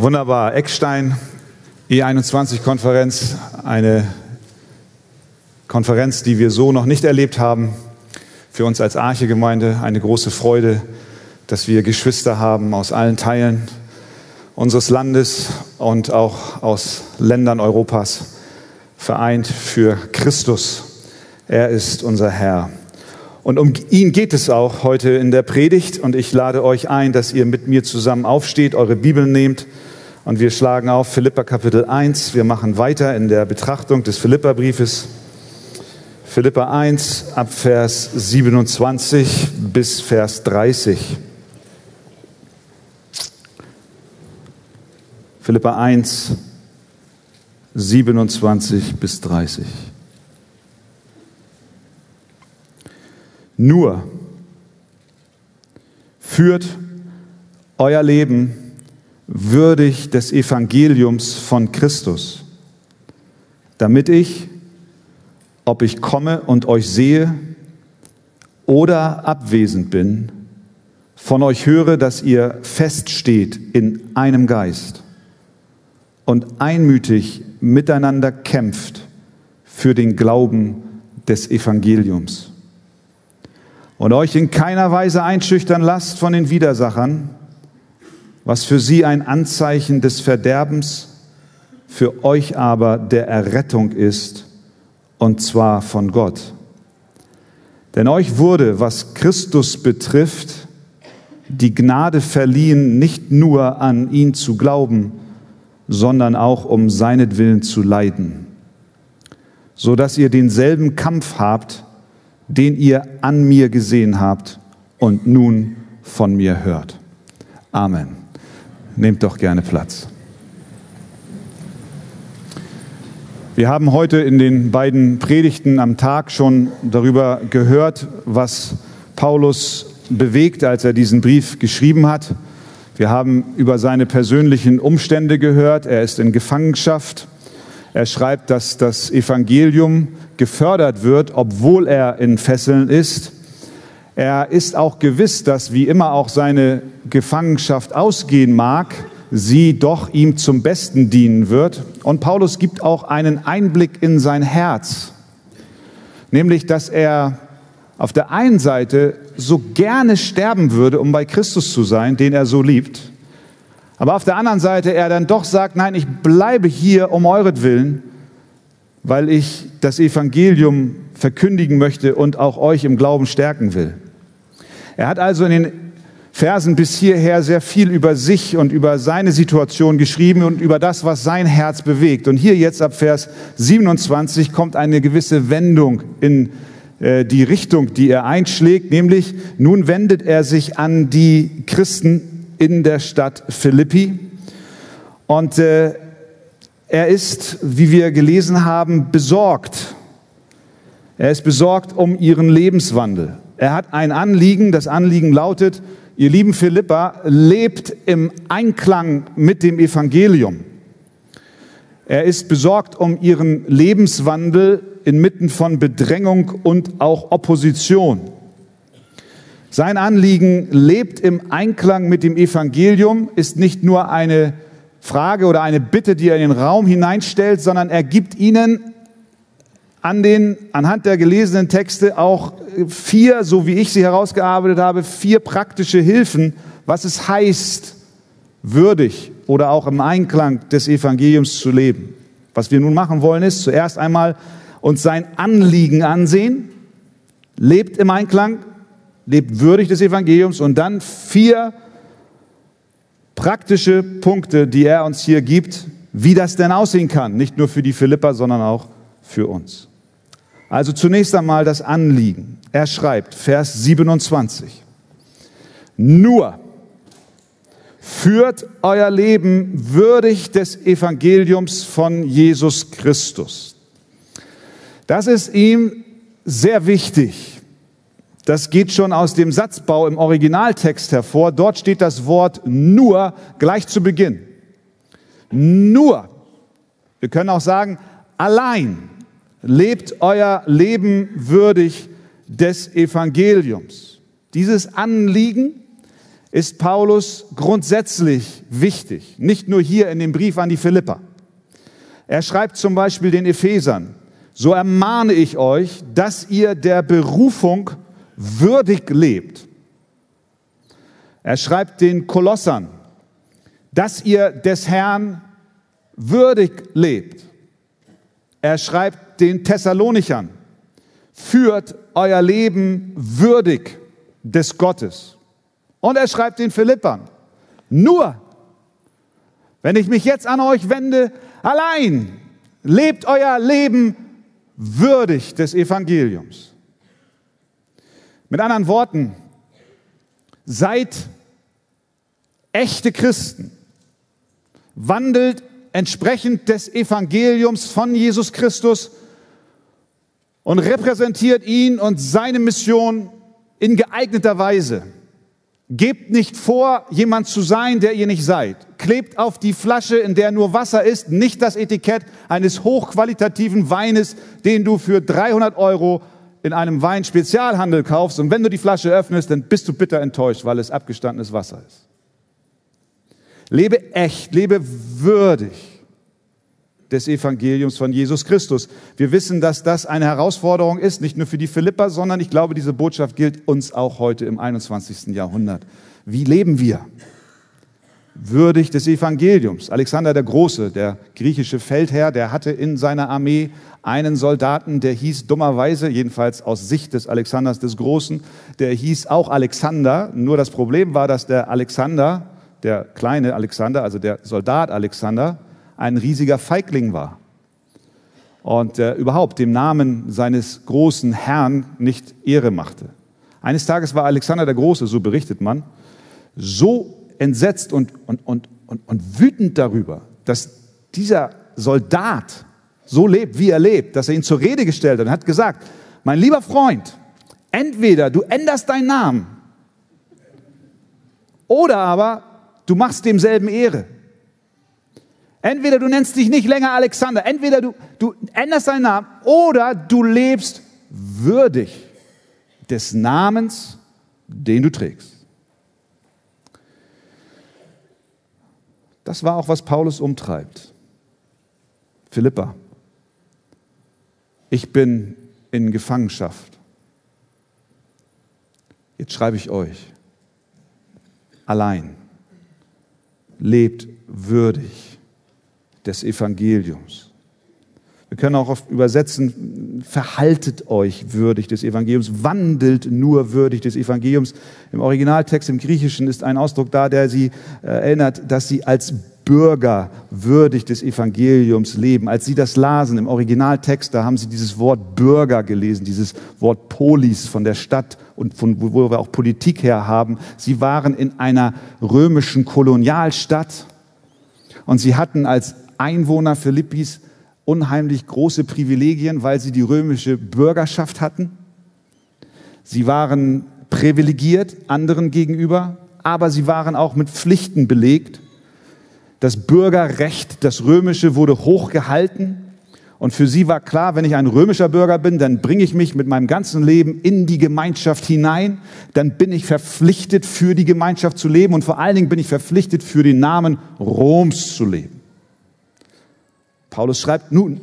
Wunderbar. Eckstein, E21-Konferenz, eine Konferenz, die wir so noch nicht erlebt haben. Für uns als Arche-Gemeinde eine große Freude, dass wir Geschwister haben aus allen Teilen unseres Landes und auch aus Ländern Europas, vereint für Christus. Er ist unser Herr. Und um ihn geht es auch heute in der Predigt. Und ich lade euch ein, dass ihr mit mir zusammen aufsteht, eure Bibeln nehmt und wir schlagen auf Philippa Kapitel 1. Wir machen weiter in der Betrachtung des Philippa-Briefes. Philippa 1 ab Vers 27 bis Vers 30. Philippa 1, 27 bis 30. Nur führt euer Leben würdig des Evangeliums von Christus, damit ich, ob ich komme und euch sehe oder abwesend bin, von euch höre, dass ihr feststeht in einem Geist und einmütig miteinander kämpft für den Glauben des Evangeliums. Und euch in keiner Weise einschüchtern lasst von den Widersachern, was für sie ein Anzeichen des Verderbens, für euch aber der Errettung ist, und zwar von Gott. Denn euch wurde, was Christus betrifft, die Gnade verliehen, nicht nur an ihn zu glauben, sondern auch um seinetwillen zu leiden, so dass ihr denselben Kampf habt, den ihr an mir gesehen habt und nun von mir hört. Amen. Nehmt doch gerne Platz. Wir haben heute in den beiden Predigten am Tag schon darüber gehört, was Paulus bewegt, als er diesen Brief geschrieben hat. Wir haben über seine persönlichen Umstände gehört. Er ist in Gefangenschaft. Er schreibt, dass das Evangelium gefördert wird, obwohl er in Fesseln ist. Er ist auch gewiss, dass wie immer auch seine Gefangenschaft ausgehen mag, sie doch ihm zum Besten dienen wird. Und Paulus gibt auch einen Einblick in sein Herz, nämlich dass er auf der einen Seite so gerne sterben würde, um bei Christus zu sein, den er so liebt, aber auf der anderen Seite er dann doch sagt, nein, ich bleibe hier um euretwillen, weil ich das Evangelium verkündigen möchte und auch euch im Glauben stärken will. Er hat also in den Versen bis hierher sehr viel über sich und über seine Situation geschrieben und über das, was sein Herz bewegt. Und hier jetzt ab Vers 27 kommt eine gewisse Wendung in äh, die Richtung, die er einschlägt, nämlich nun wendet er sich an die Christen in der Stadt Philippi und äh, er ist, wie wir gelesen haben, besorgt. Er ist besorgt um ihren Lebenswandel. Er hat ein Anliegen. Das Anliegen lautet, ihr lieben Philippa, lebt im Einklang mit dem Evangelium. Er ist besorgt um ihren Lebenswandel inmitten von Bedrängung und auch Opposition. Sein Anliegen lebt im Einklang mit dem Evangelium, ist nicht nur eine Frage oder eine Bitte, die er in den Raum hineinstellt, sondern er gibt ihnen an den, anhand der gelesenen Texte auch vier, so wie ich sie herausgearbeitet habe, vier praktische Hilfen, was es heißt, würdig oder auch im Einklang des Evangeliums zu leben. Was wir nun machen wollen, ist zuerst einmal uns sein Anliegen ansehen, lebt im Einklang, lebt würdig des Evangeliums und dann vier praktische Punkte, die er uns hier gibt, wie das denn aussehen kann, nicht nur für die Philipper, sondern auch für uns. Also zunächst einmal das Anliegen. Er schreibt, Vers 27, nur führt euer Leben würdig des Evangeliums von Jesus Christus. Das ist ihm sehr wichtig. Das geht schon aus dem Satzbau im Originaltext hervor. Dort steht das Wort nur gleich zu Beginn. Nur. Wir können auch sagen, allein lebt euer Leben würdig des Evangeliums. Dieses Anliegen ist Paulus grundsätzlich wichtig, nicht nur hier in dem Brief an die Philipper. Er schreibt zum Beispiel den Ephesern, so ermahne ich euch, dass ihr der Berufung würdig lebt. Er schreibt den Kolossern, dass ihr des Herrn würdig lebt. Er schreibt den Thessalonichern, führt euer Leben würdig des Gottes. Und er schreibt den Philippern, nur wenn ich mich jetzt an euch wende, allein lebt euer Leben würdig des Evangeliums. Mit anderen Worten, seid echte Christen, wandelt entsprechend des Evangeliums von Jesus Christus und repräsentiert ihn und seine Mission in geeigneter Weise. Gebt nicht vor, jemand zu sein, der ihr nicht seid. Klebt auf die Flasche, in der nur Wasser ist, nicht das Etikett eines hochqualitativen Weines, den du für 300 Euro in einem Weinspezialhandel kaufst. Und wenn du die Flasche öffnest, dann bist du bitter enttäuscht, weil es abgestandenes Wasser ist. Lebe echt, lebe würdig des Evangeliums von Jesus Christus. Wir wissen, dass das eine Herausforderung ist, nicht nur für die Philipper, sondern ich glaube, diese Botschaft gilt uns auch heute im 21. Jahrhundert. Wie leben wir? Würdig des Evangeliums. Alexander der Große, der griechische Feldherr, der hatte in seiner Armee einen Soldaten, der hieß dummerweise, jedenfalls aus Sicht des Alexanders des Großen, der hieß auch Alexander. Nur das Problem war, dass der Alexander, der kleine Alexander, also der Soldat Alexander, ein riesiger Feigling war und äh, überhaupt dem Namen seines großen Herrn nicht Ehre machte. Eines Tages war Alexander der Große, so berichtet man, so entsetzt und, und, und, und, und wütend darüber, dass dieser Soldat so lebt, wie er lebt, dass er ihn zur Rede gestellt hat und hat gesagt, mein lieber Freund, entweder du änderst deinen Namen oder aber du machst demselben Ehre. Entweder du nennst dich nicht länger Alexander, entweder du, du änderst deinen Namen oder du lebst würdig des Namens, den du trägst. Das war auch, was Paulus umtreibt. Philippa, ich bin in Gefangenschaft. Jetzt schreibe ich euch, allein, lebt würdig des Evangeliums. Wir können auch oft übersetzen, verhaltet euch würdig des Evangeliums, wandelt nur würdig des Evangeliums. Im Originaltext im Griechischen ist ein Ausdruck da, der sie äh, erinnert, dass sie als Bürger würdig des Evangeliums leben. Als sie das lasen im Originaltext, da haben sie dieses Wort Bürger gelesen, dieses Wort Polis von der Stadt und von wo wir auch Politik her haben. Sie waren in einer römischen Kolonialstadt und sie hatten als Einwohner Philippis unheimlich große Privilegien, weil sie die römische Bürgerschaft hatten. Sie waren privilegiert anderen gegenüber, aber sie waren auch mit Pflichten belegt. Das Bürgerrecht, das römische, wurde hochgehalten. Und für sie war klar, wenn ich ein römischer Bürger bin, dann bringe ich mich mit meinem ganzen Leben in die Gemeinschaft hinein. Dann bin ich verpflichtet, für die Gemeinschaft zu leben. Und vor allen Dingen bin ich verpflichtet, für den Namen Roms zu leben. Paulus schreibt nun,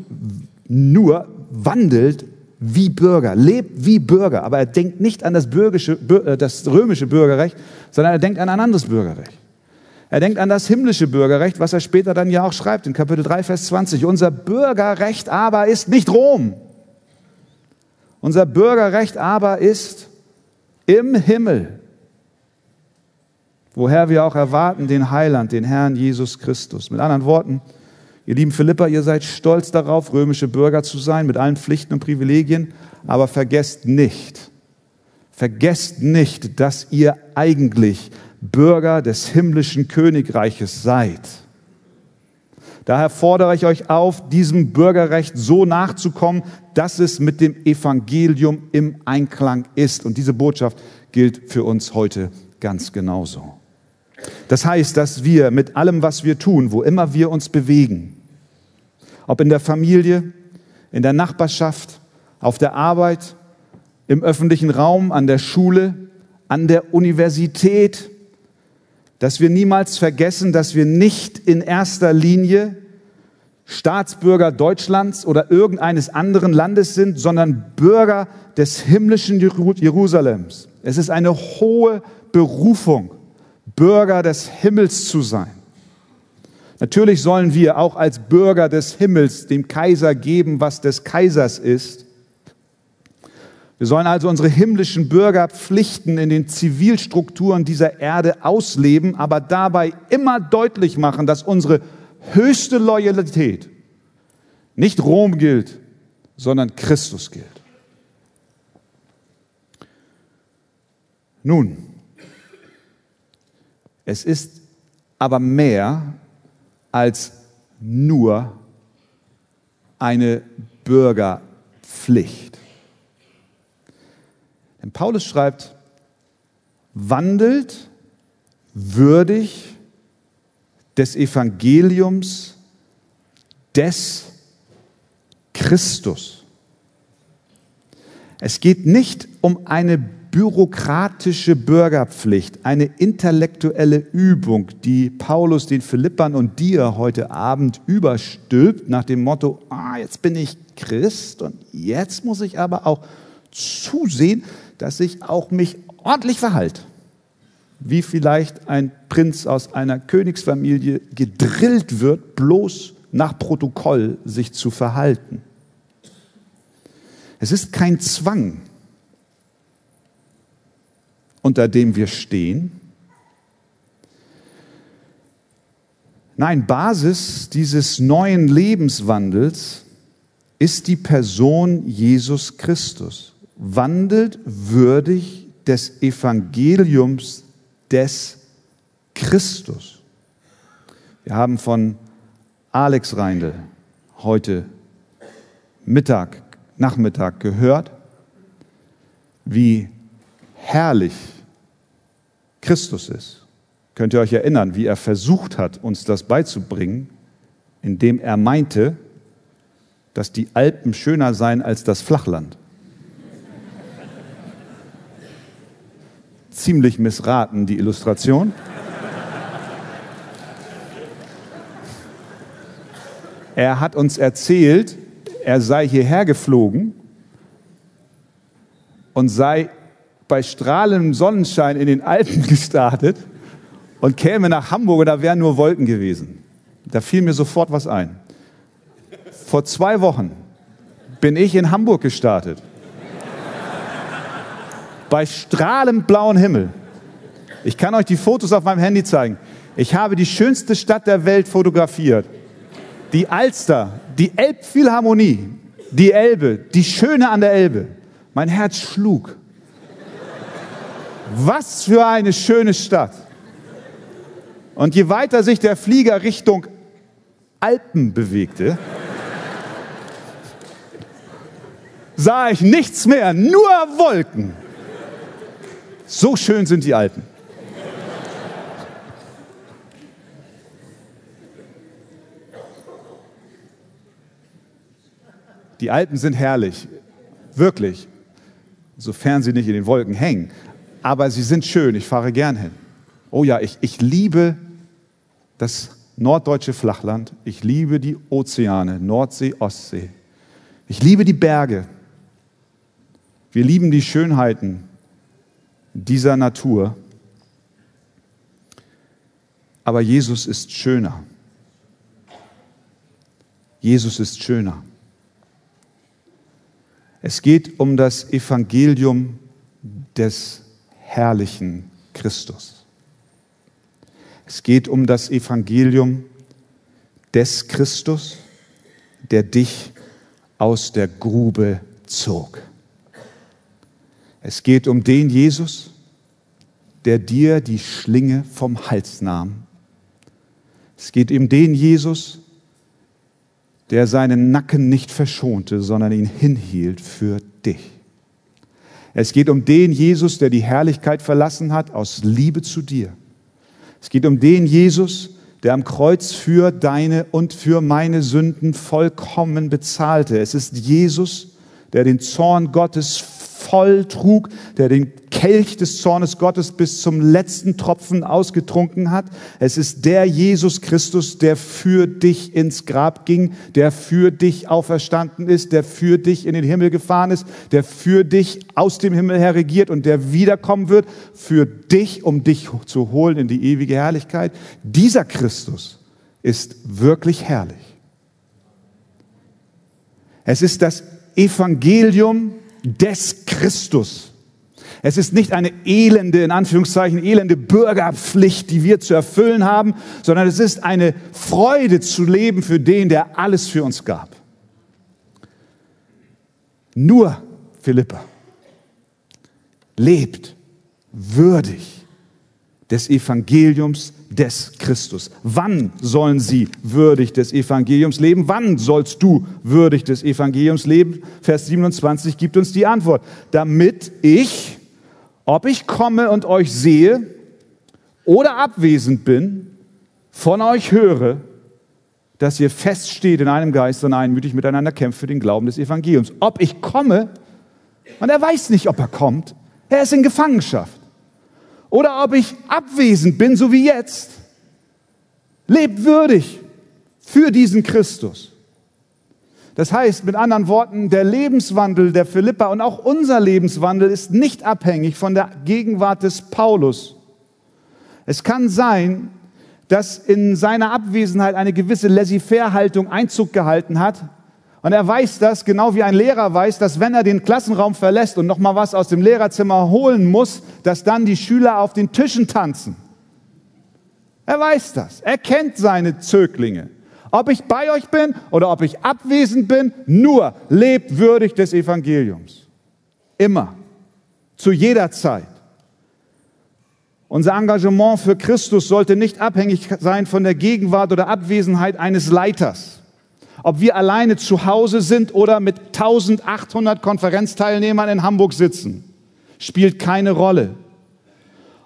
nur wandelt wie Bürger, lebt wie Bürger, aber er denkt nicht an das, äh, das römische Bürgerrecht, sondern er denkt an ein anderes Bürgerrecht. Er denkt an das himmlische Bürgerrecht, was er später dann ja auch schreibt in Kapitel 3, Vers 20. Unser Bürgerrecht aber ist nicht Rom. Unser Bürgerrecht aber ist im Himmel, woher wir auch erwarten den Heiland, den Herrn Jesus Christus. Mit anderen Worten, Ihr lieben Philippa, ihr seid stolz darauf, römische Bürger zu sein, mit allen Pflichten und Privilegien, aber vergesst nicht, vergesst nicht, dass ihr eigentlich Bürger des himmlischen Königreiches seid. Daher fordere ich euch auf, diesem Bürgerrecht so nachzukommen, dass es mit dem Evangelium im Einklang ist. Und diese Botschaft gilt für uns heute ganz genauso. Das heißt, dass wir mit allem, was wir tun, wo immer wir uns bewegen, ob in der Familie, in der Nachbarschaft, auf der Arbeit, im öffentlichen Raum, an der Schule, an der Universität, dass wir niemals vergessen, dass wir nicht in erster Linie Staatsbürger Deutschlands oder irgendeines anderen Landes sind, sondern Bürger des himmlischen Jerusalems. Es ist eine hohe Berufung, Bürger des Himmels zu sein. Natürlich sollen wir auch als Bürger des Himmels dem Kaiser geben, was des Kaisers ist. Wir sollen also unsere himmlischen Bürgerpflichten in den Zivilstrukturen dieser Erde ausleben, aber dabei immer deutlich machen, dass unsere höchste Loyalität nicht Rom gilt, sondern Christus gilt. Nun, es ist aber mehr als nur eine Bürgerpflicht. Denn Paulus schreibt, wandelt würdig des Evangeliums des Christus. Es geht nicht um eine bürokratische Bürgerpflicht, eine intellektuelle Übung, die Paulus den Philippern und dir heute Abend überstülpt nach dem Motto, ah, jetzt bin ich Christ und jetzt muss ich aber auch zusehen, dass ich auch mich ordentlich verhalte wie vielleicht ein Prinz aus einer Königsfamilie gedrillt wird, bloß nach Protokoll sich zu verhalten. Es ist kein Zwang, unter dem wir stehen. Nein, Basis dieses neuen Lebenswandels ist die Person Jesus Christus. Wandelt würdig des Evangeliums des Christus. Wir haben von Alex Reindl heute Mittag, Nachmittag gehört, wie herrlich Christus ist. Könnt ihr euch erinnern, wie er versucht hat, uns das beizubringen, indem er meinte, dass die Alpen schöner seien als das Flachland. Ziemlich missraten, die Illustration. Er hat uns erzählt, er sei hierher geflogen und sei bei strahlendem Sonnenschein in den Alpen gestartet und käme nach Hamburg und da wären nur Wolken gewesen. Da fiel mir sofort was ein. Vor zwei Wochen bin ich in Hamburg gestartet bei strahlend blauem Himmel. Ich kann euch die Fotos auf meinem Handy zeigen. Ich habe die schönste Stadt der Welt fotografiert. Die Alster, die Elbphilharmonie, die Elbe, die Schöne an der Elbe. Mein Herz schlug. Was für eine schöne Stadt. Und je weiter sich der Flieger Richtung Alpen bewegte, sah ich nichts mehr, nur Wolken. So schön sind die Alpen. Die Alpen sind herrlich, wirklich, sofern sie nicht in den Wolken hängen. Aber sie sind schön, ich fahre gern hin. Oh ja, ich, ich liebe das norddeutsche Flachland, ich liebe die Ozeane, Nordsee, Ostsee. Ich liebe die Berge. Wir lieben die Schönheiten dieser Natur. Aber Jesus ist schöner. Jesus ist schöner. Es geht um das Evangelium des herrlichen Christus. Es geht um das Evangelium des Christus, der dich aus der Grube zog. Es geht um den Jesus, der dir die Schlinge vom Hals nahm. Es geht um den Jesus, der seinen Nacken nicht verschonte, sondern ihn hinhielt für dich. Es geht um den Jesus, der die Herrlichkeit verlassen hat aus Liebe zu dir. Es geht um den Jesus, der am Kreuz für deine und für meine Sünden vollkommen bezahlte. Es ist Jesus, der den Zorn Gottes voll trug, der den Kelch des Zornes Gottes bis zum letzten Tropfen ausgetrunken hat. Es ist der Jesus Christus, der für dich ins Grab ging, der für dich auferstanden ist, der für dich in den Himmel gefahren ist, der für dich aus dem Himmel her regiert und der wiederkommen wird, für dich, um dich zu holen in die ewige Herrlichkeit. Dieser Christus ist wirklich herrlich. Es ist das Evangelium des Christus. Es ist nicht eine elende, in Anführungszeichen, elende Bürgerpflicht, die wir zu erfüllen haben, sondern es ist eine Freude zu leben für den, der alles für uns gab. Nur Philippa lebt würdig des Evangeliums des Christus. Wann sollen sie würdig des Evangeliums leben? Wann sollst du würdig des Evangeliums leben? Vers 27 gibt uns die Antwort. Damit ich, ob ich komme und euch sehe oder abwesend bin, von euch höre, dass ihr feststeht in einem Geist und einmütig miteinander kämpft für den Glauben des Evangeliums. Ob ich komme, und er weiß nicht, ob er kommt, er ist in Gefangenschaft oder ob ich abwesend bin, so wie jetzt. Lebt würdig für diesen Christus. Das heißt, mit anderen Worten, der Lebenswandel der Philippa und auch unser Lebenswandel ist nicht abhängig von der Gegenwart des Paulus. Es kann sein, dass in seiner Abwesenheit eine gewisse Laissez-faire-Haltung Einzug gehalten hat, und er weiß das, genau wie ein Lehrer weiß, dass wenn er den Klassenraum verlässt und nochmal was aus dem Lehrerzimmer holen muss, dass dann die Schüler auf den Tischen tanzen. Er weiß das. Er kennt seine Zöglinge. Ob ich bei euch bin oder ob ich abwesend bin, nur lebt würdig des Evangeliums. Immer. Zu jeder Zeit. Unser Engagement für Christus sollte nicht abhängig sein von der Gegenwart oder Abwesenheit eines Leiters ob wir alleine zu Hause sind oder mit 1800 Konferenzteilnehmern in Hamburg sitzen, spielt keine Rolle.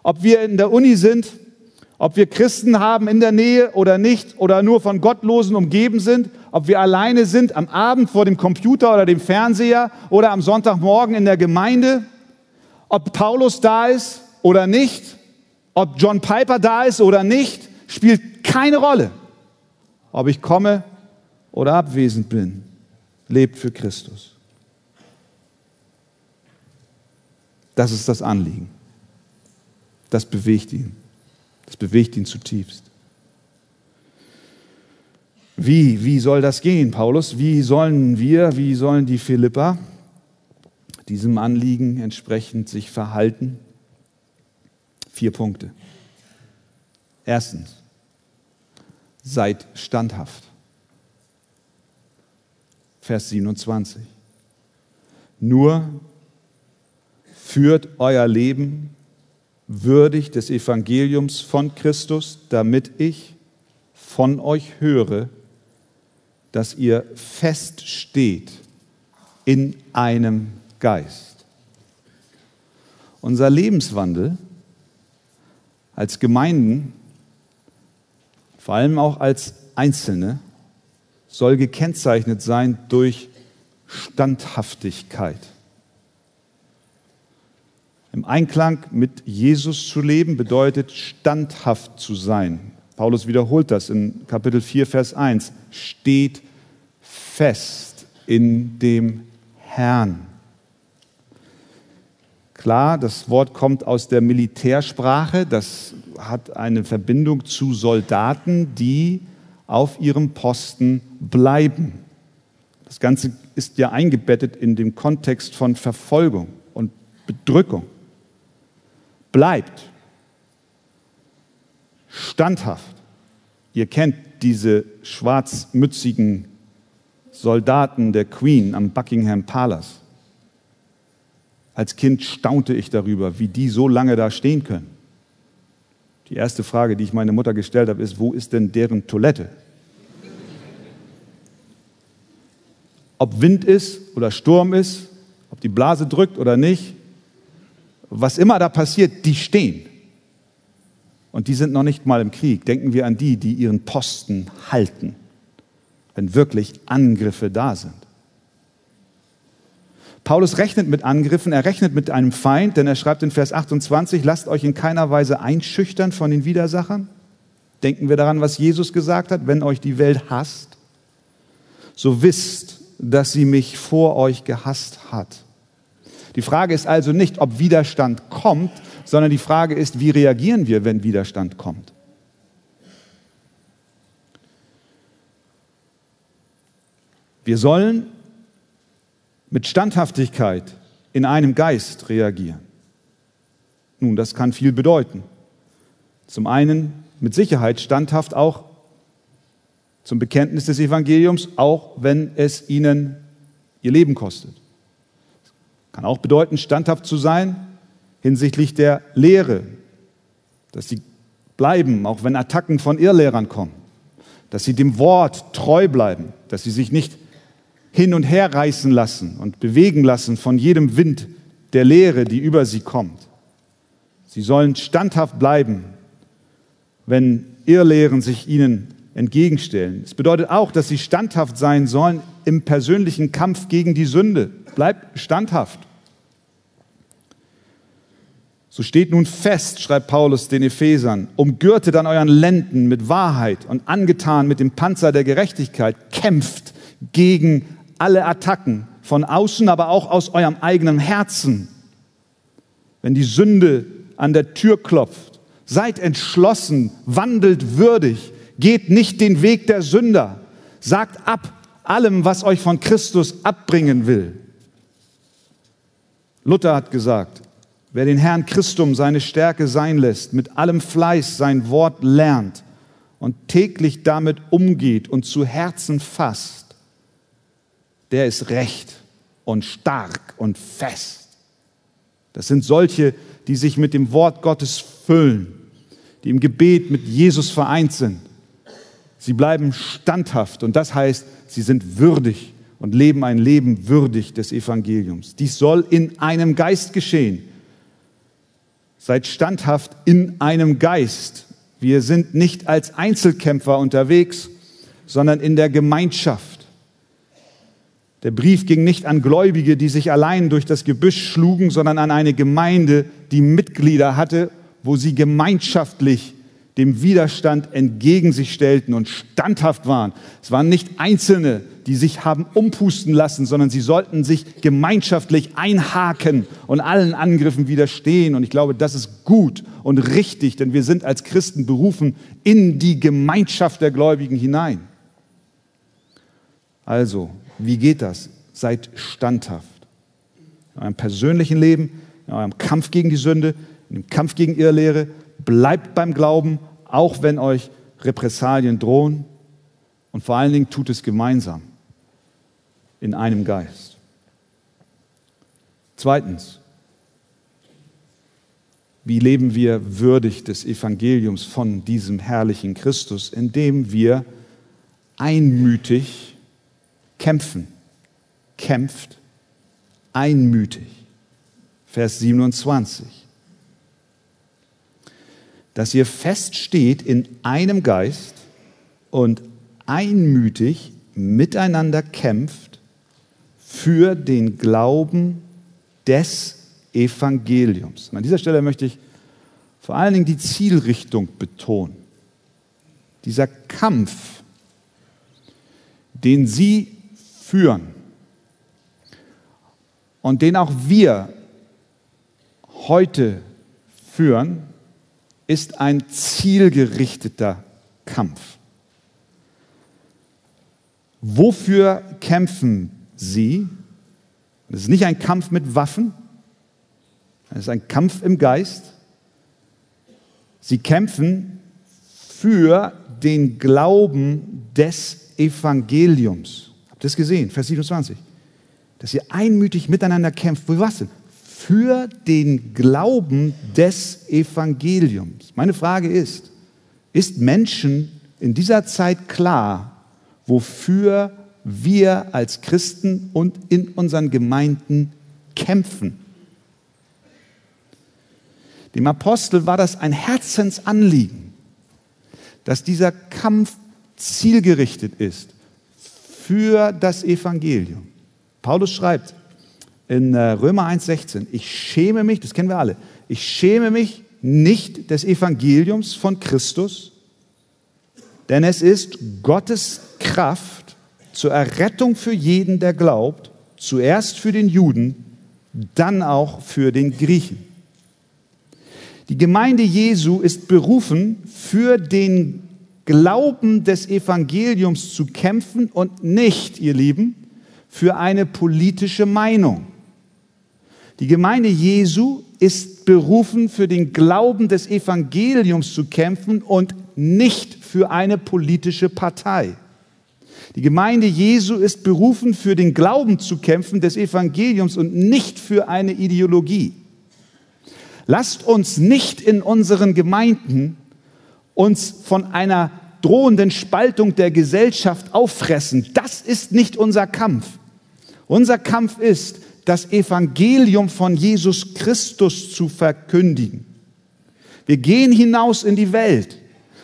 Ob wir in der Uni sind, ob wir Christen haben in der Nähe oder nicht oder nur von Gottlosen umgeben sind, ob wir alleine sind am Abend vor dem Computer oder dem Fernseher oder am Sonntagmorgen in der Gemeinde, ob Paulus da ist oder nicht, ob John Piper da ist oder nicht, spielt keine Rolle. Ob ich komme oder abwesend bin, lebt für Christus. Das ist das Anliegen. Das bewegt ihn. Das bewegt ihn zutiefst. Wie, wie soll das gehen, Paulus? Wie sollen wir, wie sollen die Philippa diesem Anliegen entsprechend sich verhalten? Vier Punkte. Erstens, seid standhaft. Vers 27. Nur führt euer Leben würdig des Evangeliums von Christus, damit ich von euch höre, dass ihr feststeht in einem Geist. Unser Lebenswandel als Gemeinden, vor allem auch als Einzelne, soll gekennzeichnet sein durch Standhaftigkeit. Im Einklang mit Jesus zu leben bedeutet standhaft zu sein. Paulus wiederholt das in Kapitel 4, Vers 1. Steht fest in dem Herrn. Klar, das Wort kommt aus der Militärsprache. Das hat eine Verbindung zu Soldaten, die auf ihrem Posten bleiben. Das Ganze ist ja eingebettet in den Kontext von Verfolgung und Bedrückung. Bleibt standhaft. Ihr kennt diese schwarzmützigen Soldaten der Queen am Buckingham Palace. Als Kind staunte ich darüber, wie die so lange da stehen können. Die erste Frage, die ich meine Mutter gestellt habe, ist, wo ist denn deren Toilette? Ob Wind ist oder Sturm ist, ob die Blase drückt oder nicht, was immer da passiert, die stehen. Und die sind noch nicht mal im Krieg. Denken wir an die, die ihren Posten halten, wenn wirklich Angriffe da sind. Paulus rechnet mit Angriffen, er rechnet mit einem Feind, denn er schreibt in Vers 28, lasst euch in keiner Weise einschüchtern von den Widersachern. Denken wir daran, was Jesus gesagt hat, wenn euch die Welt hasst, so wisst, dass sie mich vor euch gehasst hat. Die Frage ist also nicht, ob Widerstand kommt, sondern die Frage ist, wie reagieren wir, wenn Widerstand kommt. Wir sollen mit Standhaftigkeit in einem Geist reagieren. Nun, das kann viel bedeuten. Zum einen mit Sicherheit standhaft auch zum Bekenntnis des Evangeliums, auch wenn es ihnen ihr Leben kostet. Kann auch bedeuten, standhaft zu sein hinsichtlich der Lehre, dass sie bleiben, auch wenn Attacken von Irrlehrern kommen, dass sie dem Wort treu bleiben, dass sie sich nicht hin und her reißen lassen und bewegen lassen von jedem Wind der Lehre, die über sie kommt. Sie sollen standhaft bleiben, wenn Irrlehren sich ihnen entgegenstellen. Es bedeutet auch, dass sie standhaft sein sollen im persönlichen Kampf gegen die Sünde. Bleibt standhaft. So steht nun fest, schreibt Paulus den Ephesern, umgürtet an euren Lenden mit Wahrheit und angetan mit dem Panzer der Gerechtigkeit, kämpft gegen alle Attacken von außen, aber auch aus eurem eigenen Herzen. Wenn die Sünde an der Tür klopft, seid entschlossen, wandelt würdig, geht nicht den Weg der Sünder, sagt ab allem, was euch von Christus abbringen will. Luther hat gesagt, wer den Herrn Christum seine Stärke sein lässt, mit allem Fleiß sein Wort lernt und täglich damit umgeht und zu Herzen fasst, der ist recht und stark und fest. Das sind solche, die sich mit dem Wort Gottes füllen, die im Gebet mit Jesus vereint sind. Sie bleiben standhaft und das heißt, sie sind würdig und leben ein Leben würdig des Evangeliums. Dies soll in einem Geist geschehen. Seid standhaft in einem Geist. Wir sind nicht als Einzelkämpfer unterwegs, sondern in der Gemeinschaft. Der Brief ging nicht an Gläubige, die sich allein durch das Gebüsch schlugen, sondern an eine Gemeinde, die Mitglieder hatte, wo sie gemeinschaftlich dem Widerstand entgegen sich stellten und standhaft waren. Es waren nicht Einzelne, die sich haben umpusten lassen, sondern sie sollten sich gemeinschaftlich einhaken und allen Angriffen widerstehen. Und ich glaube, das ist gut und richtig, denn wir sind als Christen berufen in die Gemeinschaft der Gläubigen hinein. Also, wie geht das? Seid standhaft. In eurem persönlichen Leben, in eurem Kampf gegen die Sünde, in dem Kampf gegen Irrlehre. Bleibt beim Glauben, auch wenn euch Repressalien drohen. Und vor allen Dingen tut es gemeinsam, in einem Geist. Zweitens, wie leben wir würdig des Evangeliums von diesem herrlichen Christus, indem wir einmütig kämpfen. Kämpft einmütig. Vers 27. Dass ihr feststeht in einem Geist und einmütig miteinander kämpft für den Glauben des Evangeliums. Und an dieser Stelle möchte ich vor allen Dingen die Zielrichtung betonen. Dieser Kampf, den Sie führen und den auch wir heute führen, ist ein zielgerichteter Kampf. Wofür kämpfen Sie? Es ist nicht ein Kampf mit Waffen, es ist ein Kampf im Geist. Sie kämpfen für den Glauben des Evangeliums. Das gesehen? Vers 27. Dass ihr einmütig miteinander kämpft. Für was denn? Für den Glauben des Evangeliums. Meine Frage ist, ist Menschen in dieser Zeit klar, wofür wir als Christen und in unseren Gemeinden kämpfen? Dem Apostel war das ein Herzensanliegen, dass dieser Kampf zielgerichtet ist für das Evangelium. Paulus schreibt in äh, Römer 1,16. Ich schäme mich, das kennen wir alle, ich schäme mich nicht des Evangeliums von Christus, denn es ist Gottes Kraft zur Errettung für jeden, der glaubt, zuerst für den Juden, dann auch für den Griechen. Die Gemeinde Jesu ist berufen, für den Glauben des Evangeliums zu kämpfen und nicht, ihr Lieben, für eine politische Meinung. Die Gemeinde Jesu ist berufen, für den Glauben des Evangeliums zu kämpfen und nicht für eine politische Partei. Die Gemeinde Jesu ist berufen, für den Glauben zu kämpfen des Evangeliums und nicht für eine Ideologie. Lasst uns nicht in unseren Gemeinden uns von einer drohenden Spaltung der Gesellschaft auffressen. Das ist nicht unser Kampf. Unser Kampf ist, das Evangelium von Jesus Christus zu verkündigen. Wir gehen hinaus in die Welt.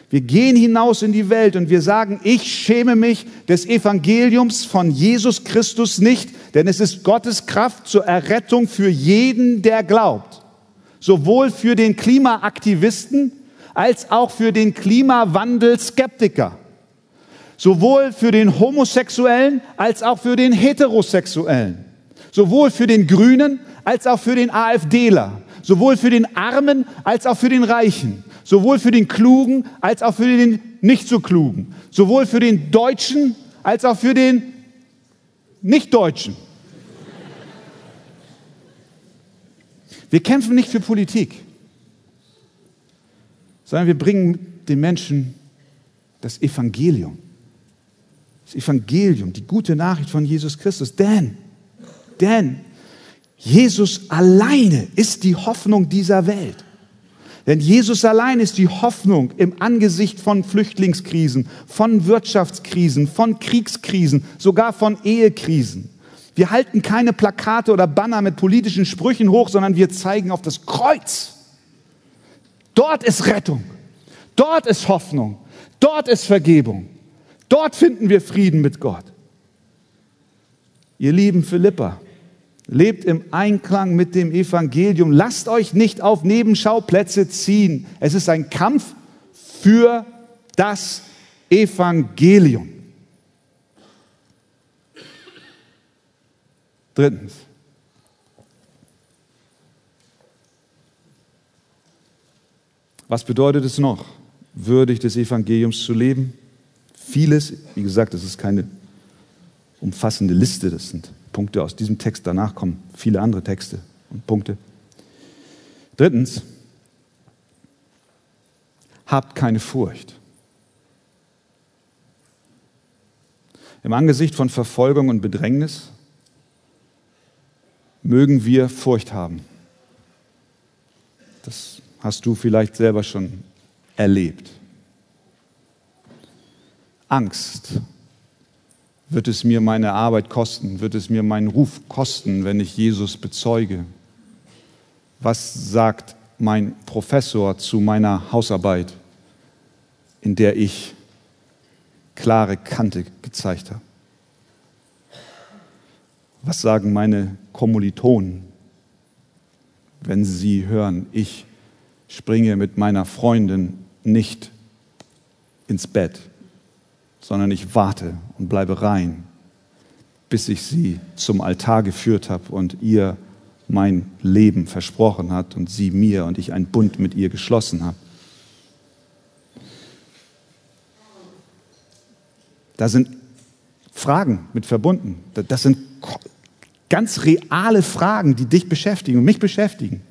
Wir gehen hinaus in die Welt und wir sagen, ich schäme mich des Evangeliums von Jesus Christus nicht, denn es ist Gottes Kraft zur Errettung für jeden, der glaubt. Sowohl für den Klimaaktivisten als auch für den Klimawandelskeptiker. Sowohl für den Homosexuellen als auch für den Heterosexuellen. Sowohl für den Grünen als auch für den AfDler. Sowohl für den Armen als auch für den Reichen sowohl für den Klugen als auch für den nicht so Klugen, sowohl für den Deutschen als auch für den Nicht-Deutschen. Wir kämpfen nicht für Politik, sondern wir bringen den Menschen das Evangelium. Das Evangelium, die gute Nachricht von Jesus Christus. Denn, denn Jesus alleine ist die Hoffnung dieser Welt. Denn Jesus allein ist die Hoffnung im Angesicht von Flüchtlingskrisen, von Wirtschaftskrisen, von Kriegskrisen, sogar von Ehekrisen. Wir halten keine Plakate oder Banner mit politischen Sprüchen hoch, sondern wir zeigen auf das Kreuz. Dort ist Rettung. Dort ist Hoffnung. Dort ist Vergebung. Dort finden wir Frieden mit Gott. Ihr lieben Philippa, Lebt im Einklang mit dem Evangelium. Lasst euch nicht auf Nebenschauplätze ziehen. Es ist ein Kampf für das Evangelium. Drittens. Was bedeutet es noch, würdig des Evangeliums zu leben? Vieles, wie gesagt, das ist keine umfassende Liste, das sind Punkte aus diesem Text. Danach kommen viele andere Texte und Punkte. Drittens, habt keine Furcht. Im Angesicht von Verfolgung und Bedrängnis mögen wir Furcht haben. Das hast du vielleicht selber schon erlebt. Angst wird es mir meine Arbeit kosten? Wird es mir meinen Ruf kosten, wenn ich Jesus bezeuge? Was sagt mein Professor zu meiner Hausarbeit, in der ich klare Kante gezeigt habe? Was sagen meine Kommilitonen, wenn sie hören, ich springe mit meiner Freundin nicht ins Bett? sondern ich warte und bleibe rein, bis ich sie zum Altar geführt habe und ihr mein Leben versprochen hat und sie mir und ich einen Bund mit ihr geschlossen habe. Da sind Fragen mit verbunden. Das sind ganz reale Fragen, die dich beschäftigen und mich beschäftigen.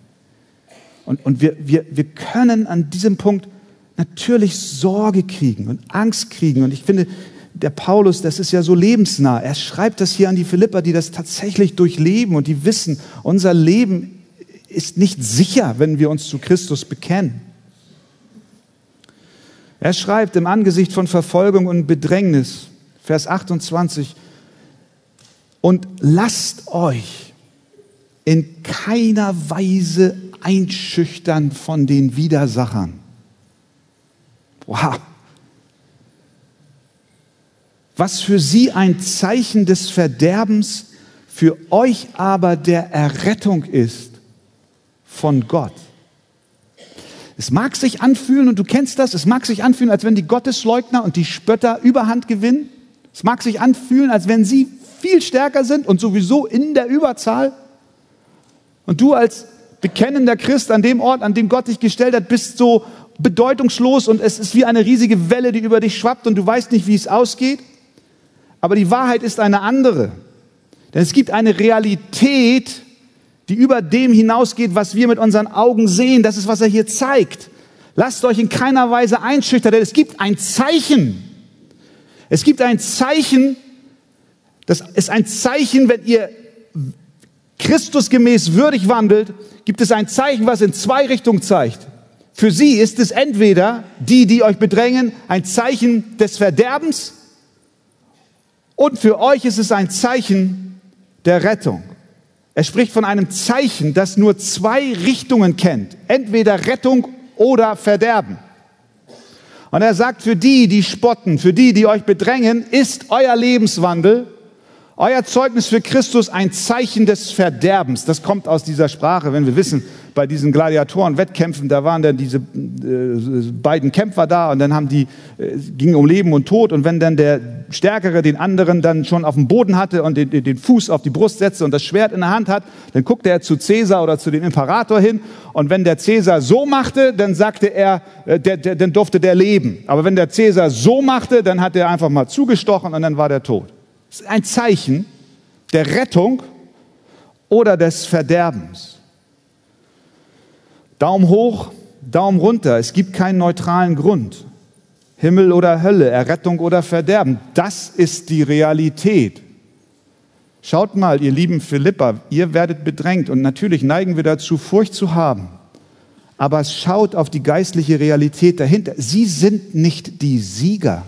Und, und wir, wir, wir können an diesem Punkt natürlich Sorge kriegen und Angst kriegen. Und ich finde, der Paulus, das ist ja so lebensnah. Er schreibt das hier an die Philipper, die das tatsächlich durchleben und die wissen, unser Leben ist nicht sicher, wenn wir uns zu Christus bekennen. Er schreibt im Angesicht von Verfolgung und Bedrängnis, Vers 28, und lasst euch in keiner Weise einschüchtern von den Widersachern Wow. Was für sie ein Zeichen des Verderbens, für euch aber der Errettung ist von Gott. Es mag sich anfühlen, und du kennst das, es mag sich anfühlen, als wenn die Gottesleugner und die Spötter Überhand gewinnen. Es mag sich anfühlen, als wenn sie viel stärker sind und sowieso in der Überzahl. Und du als bekennender Christ an dem Ort, an dem Gott dich gestellt hat, bist so bedeutungslos und es ist wie eine riesige Welle, die über dich schwappt und du weißt nicht, wie es ausgeht. Aber die Wahrheit ist eine andere. Denn es gibt eine Realität, die über dem hinausgeht, was wir mit unseren Augen sehen. Das ist, was er hier zeigt. Lasst euch in keiner Weise einschüchtern, denn es gibt ein Zeichen. Es gibt ein Zeichen, das ist ein Zeichen, wenn ihr Christusgemäß würdig wandelt, gibt es ein Zeichen, was in zwei Richtungen zeigt. Für sie ist es entweder die, die euch bedrängen, ein Zeichen des Verderbens und für euch ist es ein Zeichen der Rettung. Er spricht von einem Zeichen, das nur zwei Richtungen kennt. Entweder Rettung oder Verderben. Und er sagt, für die, die spotten, für die, die euch bedrängen, ist euer Lebenswandel, euer Zeugnis für Christus ein Zeichen des Verderbens. Das kommt aus dieser Sprache, wenn wir wissen, bei diesen Gladiatoren-Wettkämpfen, da waren dann diese äh, beiden Kämpfer da und dann haben die, äh, ging um Leben und Tod und wenn dann der Stärkere den anderen dann schon auf dem Boden hatte und den, den Fuß auf die Brust setzte und das Schwert in der Hand hat, dann guckte er zu Cäsar oder zu dem Imperator hin und wenn der Cäsar so machte, dann sagte er, äh, der, der, dann durfte der leben. Aber wenn der Cäsar so machte, dann hat er einfach mal zugestochen und dann war der tot. Ein Zeichen der Rettung oder des Verderbens. Daumen hoch, Daumen runter. Es gibt keinen neutralen Grund. Himmel oder Hölle, Errettung oder Verderben. Das ist die Realität. Schaut mal, ihr lieben Philippa, ihr werdet bedrängt und natürlich neigen wir dazu, Furcht zu haben. Aber schaut auf die geistliche Realität dahinter. Sie sind nicht die Sieger.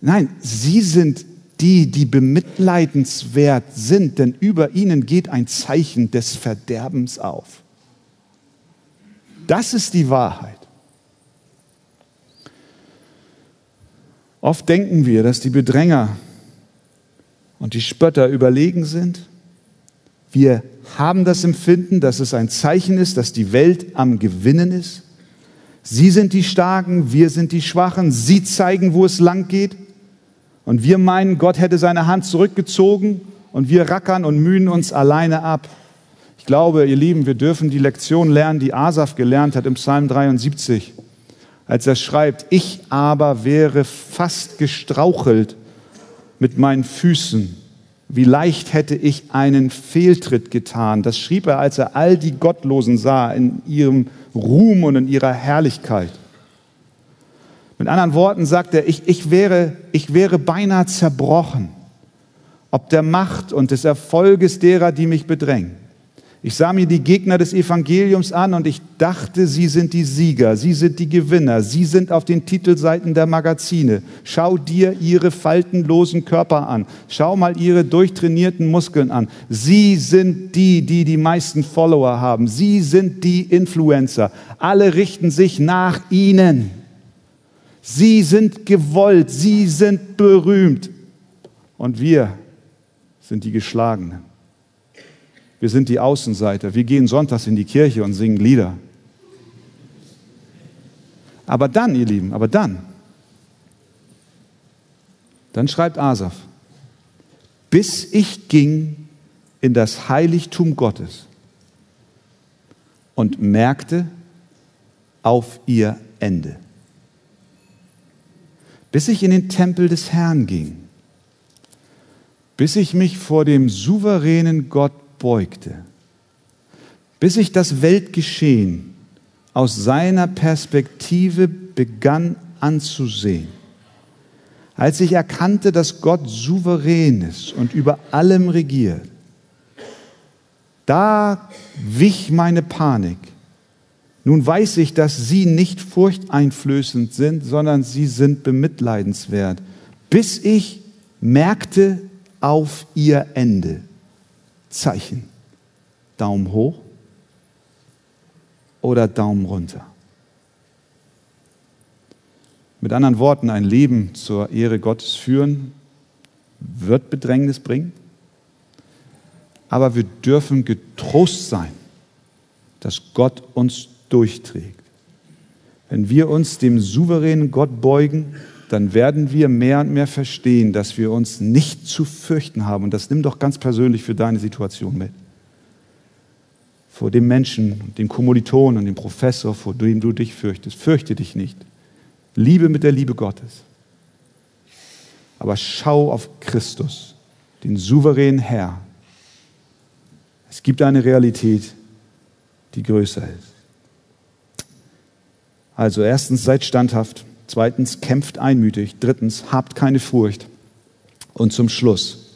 Nein, sie sind die, die bemitleidenswert sind, denn über ihnen geht ein Zeichen des Verderbens auf. Das ist die Wahrheit. Oft denken wir, dass die Bedränger und die Spötter überlegen sind. Wir haben das Empfinden, dass es ein Zeichen ist, dass die Welt am Gewinnen ist. Sie sind die Starken, wir sind die Schwachen. Sie zeigen, wo es lang geht. Und wir meinen, Gott hätte seine Hand zurückgezogen und wir rackern und mühen uns alleine ab. Ich glaube, ihr Lieben, wir dürfen die Lektion lernen, die Asaf gelernt hat im Psalm 73, als er schreibt, ich aber wäre fast gestrauchelt mit meinen Füßen. Wie leicht hätte ich einen Fehltritt getan. Das schrieb er, als er all die Gottlosen sah in ihrem Ruhm und in ihrer Herrlichkeit. Mit anderen Worten sagt er, ich, ich, wäre, ich wäre beinahe zerbrochen, ob der Macht und des Erfolges derer, die mich bedrängen. Ich sah mir die Gegner des Evangeliums an und ich dachte, sie sind die Sieger, sie sind die Gewinner, sie sind auf den Titelseiten der Magazine. Schau dir ihre faltenlosen Körper an, schau mal ihre durchtrainierten Muskeln an. Sie sind die, die die meisten Follower haben, sie sind die Influencer. Alle richten sich nach ihnen. Sie sind gewollt, sie sind berühmt und wir sind die Geschlagenen. Wir sind die Außenseiter. Wir gehen sonntags in die Kirche und singen Lieder. Aber dann, ihr Lieben, aber dann, dann schreibt Asaf, bis ich ging in das Heiligtum Gottes und merkte auf ihr Ende. Bis ich in den Tempel des Herrn ging, bis ich mich vor dem souveränen Gott beugte, bis ich das Weltgeschehen aus seiner Perspektive begann anzusehen. Als ich erkannte, dass Gott souverän ist und über allem regiert, da wich meine Panik. Nun weiß ich, dass sie nicht furchteinflößend sind, sondern sie sind bemitleidenswert, bis ich merkte auf ihr Ende. Zeichen. Daumen hoch oder Daumen runter. Mit anderen Worten, ein Leben zur Ehre Gottes führen wird Bedrängnis bringen. aber wir dürfen getrost sein, dass Gott uns durchträgt. Wenn wir uns dem souveränen Gott beugen, dann werden wir mehr und mehr verstehen, dass wir uns nicht zu fürchten haben. Und das nimm doch ganz persönlich für deine Situation mit. Vor dem Menschen, dem Kommiliton und dem Professor, vor dem du dich fürchtest. Fürchte dich nicht. Liebe mit der Liebe Gottes. Aber schau auf Christus, den souveränen Herr. Es gibt eine Realität, die größer ist. Also erstens, seid standhaft. Zweitens, kämpft einmütig. Drittens, habt keine Furcht. Und zum Schluss,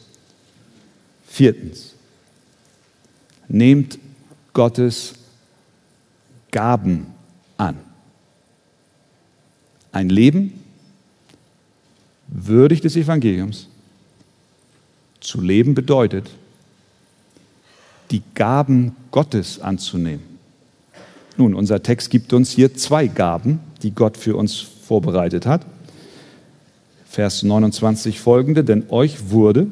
viertens, nehmt Gottes Gaben an. Ein Leben würdig des Evangeliums zu leben bedeutet, die Gaben Gottes anzunehmen. Nun, unser Text gibt uns hier zwei Gaben, die Gott für uns vorbereitet hat. Vers 29 folgende, denn euch wurde,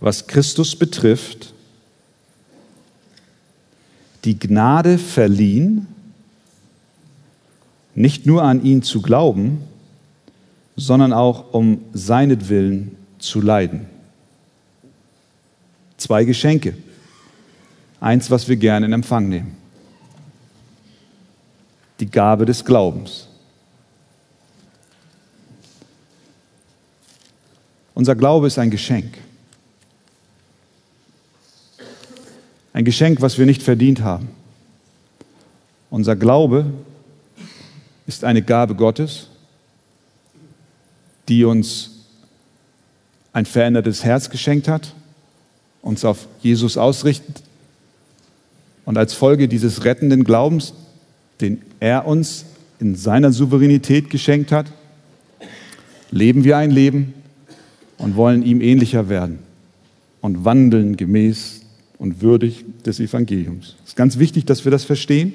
was Christus betrifft, die Gnade verliehen, nicht nur an ihn zu glauben, sondern auch um seinetwillen zu leiden. Zwei Geschenke. Eins, was wir gerne in Empfang nehmen. Die Gabe des Glaubens. Unser Glaube ist ein Geschenk. Ein Geschenk, was wir nicht verdient haben. Unser Glaube ist eine Gabe Gottes, die uns ein verändertes Herz geschenkt hat, uns auf Jesus ausrichtet und als Folge dieses rettenden Glaubens, den er uns in seiner Souveränität geschenkt hat, leben wir ein Leben und wollen ihm ähnlicher werden und wandeln gemäß und würdig des Evangeliums. Es ist ganz wichtig, dass wir das verstehen,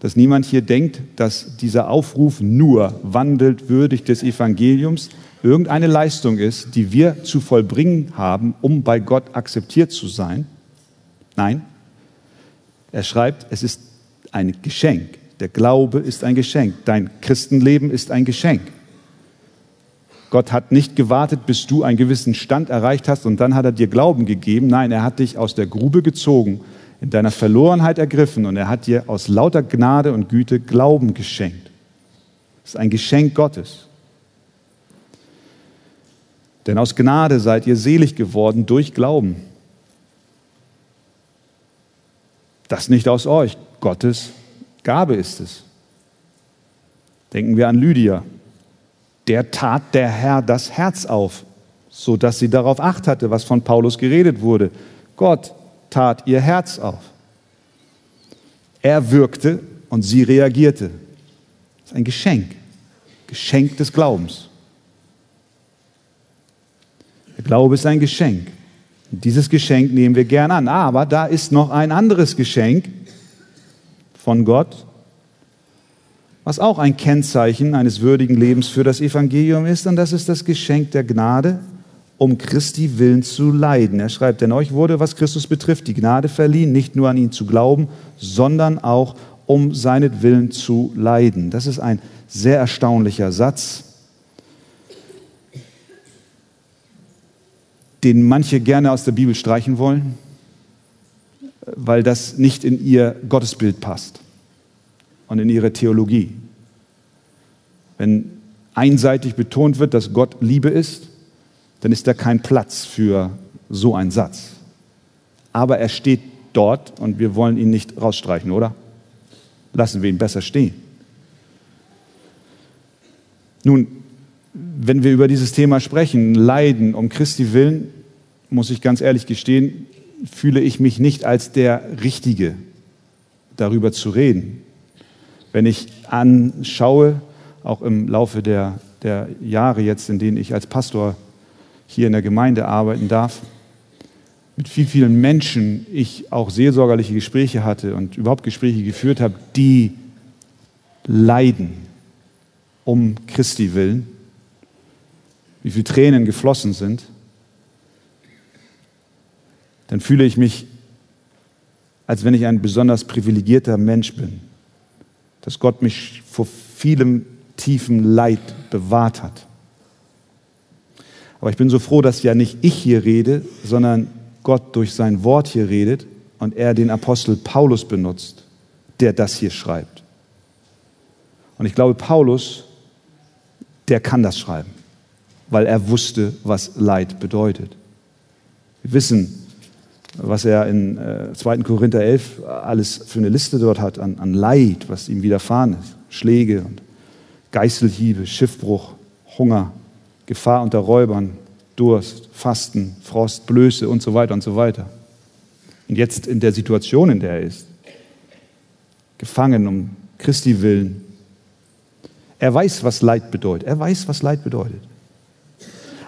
dass niemand hier denkt, dass dieser Aufruf nur wandelt würdig des Evangeliums irgendeine Leistung ist, die wir zu vollbringen haben, um bei Gott akzeptiert zu sein. Nein, er schreibt, es ist ein Geschenk. Der Glaube ist ein Geschenk. Dein Christenleben ist ein Geschenk. Gott hat nicht gewartet, bis du einen gewissen Stand erreicht hast und dann hat er dir Glauben gegeben. Nein, er hat dich aus der Grube gezogen, in deiner Verlorenheit ergriffen und er hat dir aus lauter Gnade und Güte Glauben geschenkt. Das ist ein Geschenk Gottes. Denn aus Gnade seid ihr selig geworden durch Glauben. Das nicht aus euch, Gottes Gabe ist es. Denken wir an Lydia, der tat der Herr das Herz auf, so dass sie darauf acht hatte, was von Paulus geredet wurde. Gott tat ihr Herz auf. Er wirkte und sie reagierte. Das ist ein Geschenk, Geschenk des Glaubens. Der Glaube ist ein Geschenk. Und dieses Geschenk nehmen wir gern an. Aber da ist noch ein anderes Geschenk von Gott, was auch ein Kennzeichen eines würdigen Lebens für das Evangelium ist, und das ist das Geschenk der Gnade, um Christi willen zu leiden. Er schreibt, denn euch wurde, was Christus betrifft, die Gnade verliehen, nicht nur an ihn zu glauben, sondern auch um seinetwillen zu leiden. Das ist ein sehr erstaunlicher Satz, den manche gerne aus der Bibel streichen wollen, weil das nicht in ihr Gottesbild passt und in ihre Theologie. Wenn einseitig betont wird, dass Gott Liebe ist, dann ist da kein Platz für so einen Satz. Aber er steht dort und wir wollen ihn nicht rausstreichen, oder? Lassen wir ihn besser stehen. Nun, wenn wir über dieses Thema sprechen, Leiden um Christi willen, muss ich ganz ehrlich gestehen, fühle ich mich nicht als der Richtige, darüber zu reden. Wenn ich anschaue, auch im Laufe der, der Jahre jetzt, in denen ich als Pastor hier in der Gemeinde arbeiten darf, mit wie vielen Menschen ich auch seelsorgerliche Gespräche hatte und überhaupt Gespräche geführt habe, die leiden um Christi willen, wie viele Tränen geflossen sind. Dann fühle ich mich, als wenn ich ein besonders privilegierter Mensch bin, dass Gott mich vor vielem tiefen Leid bewahrt hat. Aber ich bin so froh, dass ja nicht ich hier rede, sondern Gott durch sein Wort hier redet und er den Apostel Paulus benutzt, der das hier schreibt. Und ich glaube, Paulus, der kann das schreiben, weil er wusste, was Leid bedeutet. Wir wissen, was er in äh, 2. Korinther 11 alles für eine Liste dort hat an, an Leid, was ihm widerfahren ist. Schläge und Geißelhiebe, Schiffbruch, Hunger, Gefahr unter Räubern, Durst, Fasten, Frost, Blöße und so weiter und so weiter. Und jetzt in der Situation, in der er ist, gefangen um Christi willen. Er weiß, was Leid bedeutet. Er weiß, was Leid bedeutet.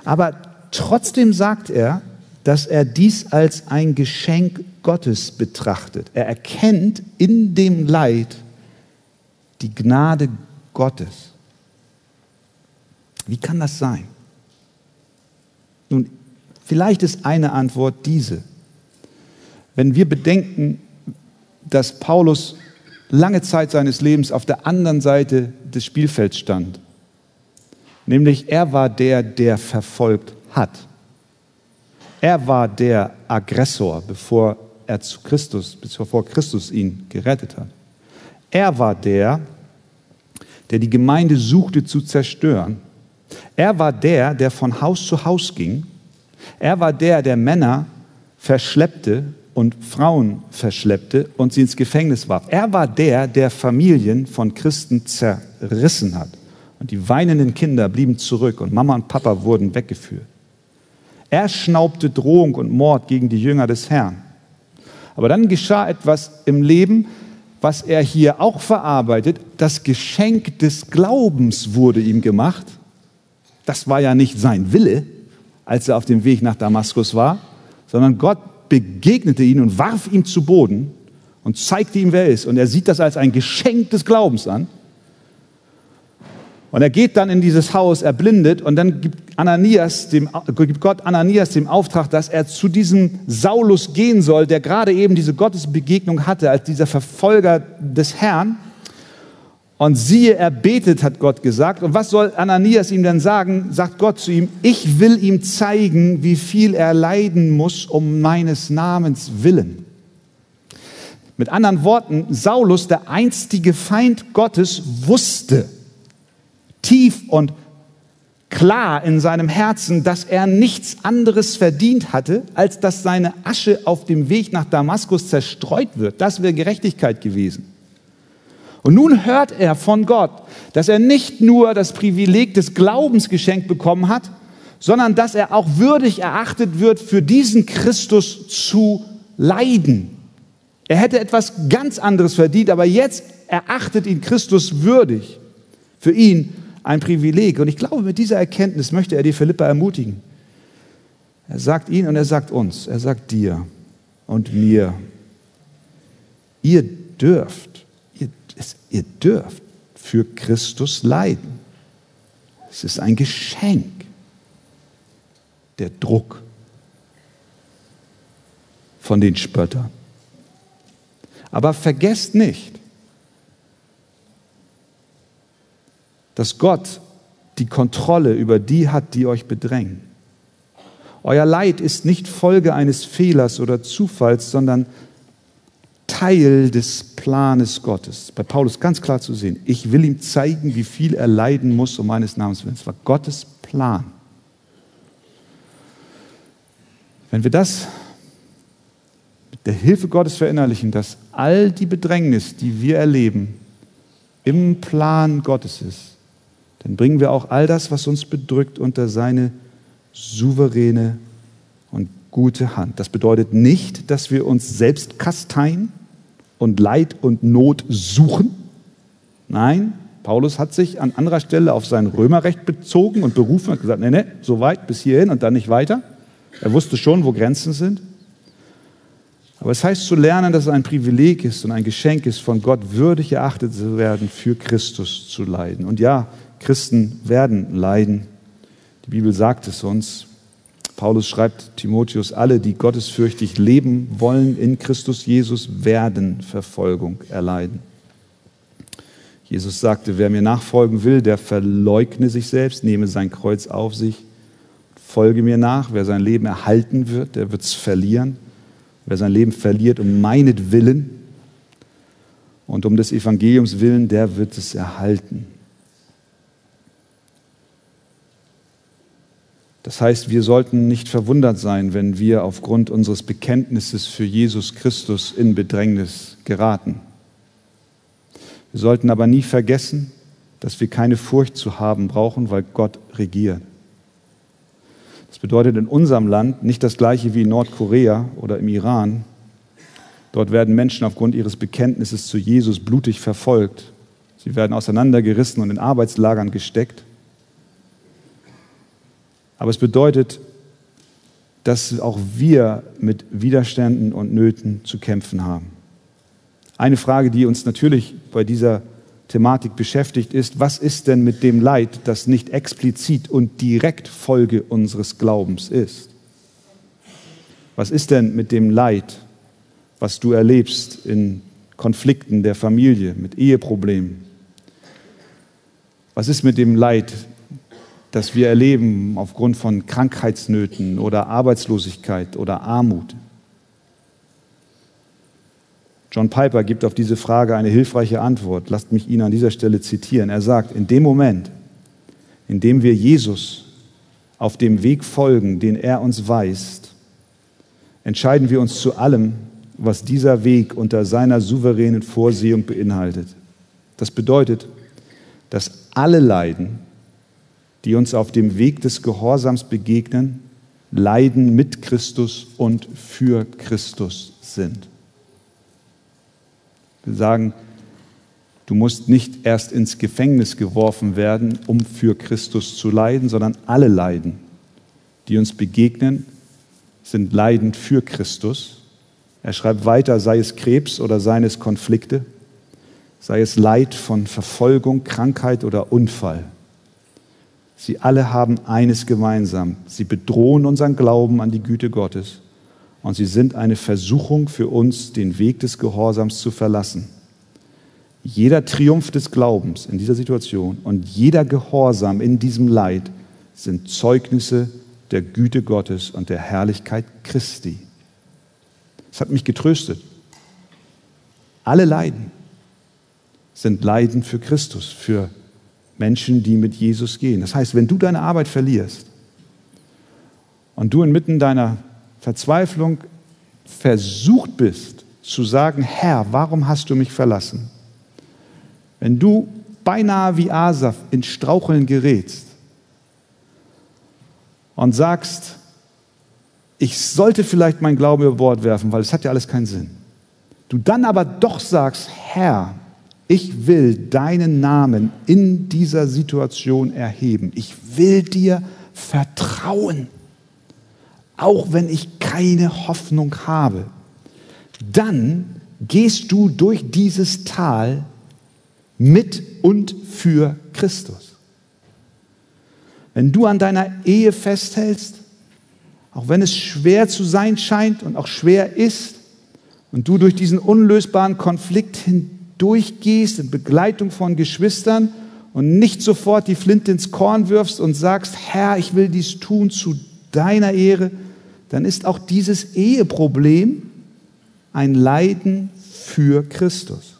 Aber trotzdem sagt er, dass er dies als ein Geschenk Gottes betrachtet. Er erkennt in dem Leid die Gnade Gottes. Wie kann das sein? Nun, vielleicht ist eine Antwort diese. Wenn wir bedenken, dass Paulus lange Zeit seines Lebens auf der anderen Seite des Spielfelds stand, nämlich er war der, der verfolgt hat. Er war der Aggressor, bevor er zu Christus, bevor Christus ihn gerettet hat. Er war der, der die Gemeinde suchte zu zerstören. Er war der, der von Haus zu Haus ging. Er war der, der Männer verschleppte und Frauen verschleppte und sie ins Gefängnis warf. Er war der, der Familien von Christen zerrissen hat. Und die weinenden Kinder blieben zurück und Mama und Papa wurden weggeführt. Er schnaubte Drohung und Mord gegen die Jünger des Herrn. Aber dann geschah etwas im Leben, was er hier auch verarbeitet. Das Geschenk des Glaubens wurde ihm gemacht. Das war ja nicht sein Wille, als er auf dem Weg nach Damaskus war, sondern Gott begegnete ihn und warf ihn zu Boden und zeigte ihm, wer er ist. Und er sieht das als ein Geschenk des Glaubens an. Und er geht dann in dieses Haus erblindet und dann gibt, Ananias dem, gibt Gott Ananias den Auftrag, dass er zu diesem Saulus gehen soll, der gerade eben diese Gottesbegegnung hatte, als dieser Verfolger des Herrn. Und siehe, er betet, hat Gott gesagt. Und was soll Ananias ihm denn sagen? Sagt Gott zu ihm, ich will ihm zeigen, wie viel er leiden muss um meines Namens willen. Mit anderen Worten, Saulus, der einstige Feind Gottes, wusste, tief und klar in seinem Herzen, dass er nichts anderes verdient hatte, als dass seine Asche auf dem Weg nach Damaskus zerstreut wird. Das wäre Gerechtigkeit gewesen. Und nun hört er von Gott, dass er nicht nur das Privileg des Glaubens geschenkt bekommen hat, sondern dass er auch würdig erachtet wird, für diesen Christus zu leiden. Er hätte etwas ganz anderes verdient, aber jetzt erachtet ihn Christus würdig, für ihn ein Privileg. Und ich glaube, mit dieser Erkenntnis möchte er die Philippa ermutigen. Er sagt ihnen und er sagt uns, er sagt dir und mir, ihr dürft, ihr, ihr dürft für Christus leiden. Es ist ein Geschenk, der Druck von den Spöttern. Aber vergesst nicht, dass Gott die Kontrolle über die hat, die euch bedrängen. Euer Leid ist nicht Folge eines Fehlers oder Zufalls, sondern Teil des Planes Gottes. Bei Paulus ganz klar zu sehen. Ich will ihm zeigen, wie viel er leiden muss um meines Namens willen. Es war Gottes Plan. Wenn wir das mit der Hilfe Gottes verinnerlichen, dass all die Bedrängnis, die wir erleben, im Plan Gottes ist, dann bringen wir auch all das, was uns bedrückt, unter seine souveräne und gute Hand. Das bedeutet nicht, dass wir uns selbst kasteien und Leid und Not suchen. Nein, Paulus hat sich an anderer Stelle auf sein Römerrecht bezogen und berufen und gesagt, nee, nee, so weit bis hierhin und dann nicht weiter. Er wusste schon, wo Grenzen sind. Aber es heißt zu lernen, dass es ein Privileg ist und ein Geschenk ist, von Gott würdig erachtet zu werden, für Christus zu leiden. Und ja, Christen werden leiden. Die Bibel sagt es uns. Paulus schreibt Timotheus, alle, die gottesfürchtig leben wollen in Christus Jesus, werden Verfolgung erleiden. Jesus sagte, wer mir nachfolgen will, der verleugne sich selbst, nehme sein Kreuz auf sich, folge mir nach. Wer sein Leben erhalten wird, der wird es verlieren. Wer sein Leben verliert um meinetwillen und um des Evangeliums willen, der wird es erhalten. Das heißt, wir sollten nicht verwundert sein, wenn wir aufgrund unseres Bekenntnisses für Jesus Christus in Bedrängnis geraten. Wir sollten aber nie vergessen, dass wir keine Furcht zu haben brauchen, weil Gott regiert. Das bedeutet in unserem Land nicht das gleiche wie in Nordkorea oder im Iran. Dort werden Menschen aufgrund ihres Bekenntnisses zu Jesus blutig verfolgt. Sie werden auseinandergerissen und in Arbeitslagern gesteckt. Aber es bedeutet, dass auch wir mit Widerständen und Nöten zu kämpfen haben. Eine Frage, die uns natürlich bei dieser Thematik beschäftigt, ist, was ist denn mit dem Leid, das nicht explizit und direkt Folge unseres Glaubens ist? Was ist denn mit dem Leid, was du erlebst in Konflikten der Familie, mit Eheproblemen? Was ist mit dem Leid, das wir erleben aufgrund von Krankheitsnöten oder Arbeitslosigkeit oder Armut? John Piper gibt auf diese Frage eine hilfreiche Antwort. Lasst mich ihn an dieser Stelle zitieren. Er sagt, in dem Moment, in dem wir Jesus auf dem Weg folgen, den er uns weist, entscheiden wir uns zu allem, was dieser Weg unter seiner souveränen Vorsehung beinhaltet. Das bedeutet, dass alle Leiden, die uns auf dem Weg des Gehorsams begegnen, Leiden mit Christus und für Christus sind. Wir sagen, du musst nicht erst ins Gefängnis geworfen werden, um für Christus zu leiden, sondern alle Leiden, die uns begegnen, sind Leiden für Christus. Er schreibt weiter, sei es Krebs oder seien es Konflikte, sei es Leid von Verfolgung, Krankheit oder Unfall. Sie alle haben eines gemeinsam. Sie bedrohen unseren Glauben an die Güte Gottes und sie sind eine Versuchung für uns, den Weg des Gehorsams zu verlassen. Jeder Triumph des Glaubens in dieser Situation und jeder Gehorsam in diesem Leid sind Zeugnisse der Güte Gottes und der Herrlichkeit Christi. Es hat mich getröstet. Alle Leiden sind Leiden für Christus, für Menschen, die mit Jesus gehen. Das heißt, wenn du deine Arbeit verlierst und du inmitten deiner Verzweiflung versucht bist zu sagen, Herr, warum hast du mich verlassen? Wenn du beinahe wie Asaf in Straucheln gerätst und sagst, ich sollte vielleicht mein Glauben über Bord werfen, weil es hat ja alles keinen Sinn. Du dann aber doch sagst, Herr, ich will deinen Namen in dieser Situation erheben. Ich will dir vertrauen auch wenn ich keine Hoffnung habe, dann gehst du durch dieses Tal mit und für Christus. Wenn du an deiner Ehe festhältst, auch wenn es schwer zu sein scheint und auch schwer ist, und du durch diesen unlösbaren Konflikt hindurchgehst in Begleitung von Geschwistern und nicht sofort die Flinte ins Korn wirfst und sagst, Herr, ich will dies tun zu deiner Ehre, dann ist auch dieses Eheproblem ein Leiden für Christus.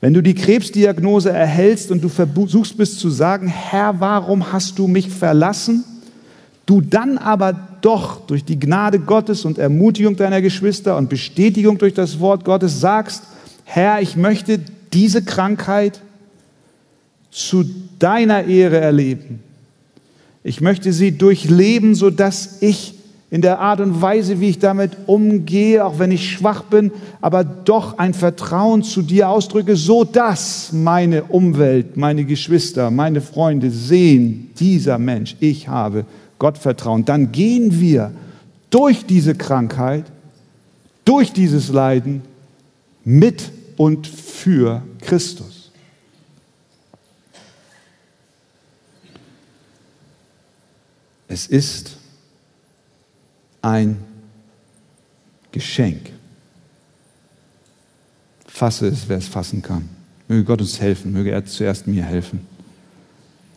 Wenn du die Krebsdiagnose erhältst und du versuchst bist zu sagen, Herr, warum hast du mich verlassen? Du dann aber doch durch die Gnade Gottes und Ermutigung deiner Geschwister und Bestätigung durch das Wort Gottes sagst, Herr, ich möchte diese Krankheit zu deiner Ehre erleben. Ich möchte sie durchleben, sodass ich in der Art und Weise, wie ich damit umgehe, auch wenn ich schwach bin, aber doch ein Vertrauen zu dir ausdrücke, so dass meine Umwelt, meine Geschwister, meine Freunde sehen, dieser Mensch, ich habe Gottvertrauen. Dann gehen wir durch diese Krankheit, durch dieses Leiden mit und für Christus. Es ist ein Geschenk. Fasse es, wer es fassen kann. Möge Gott uns helfen, möge er zuerst mir helfen.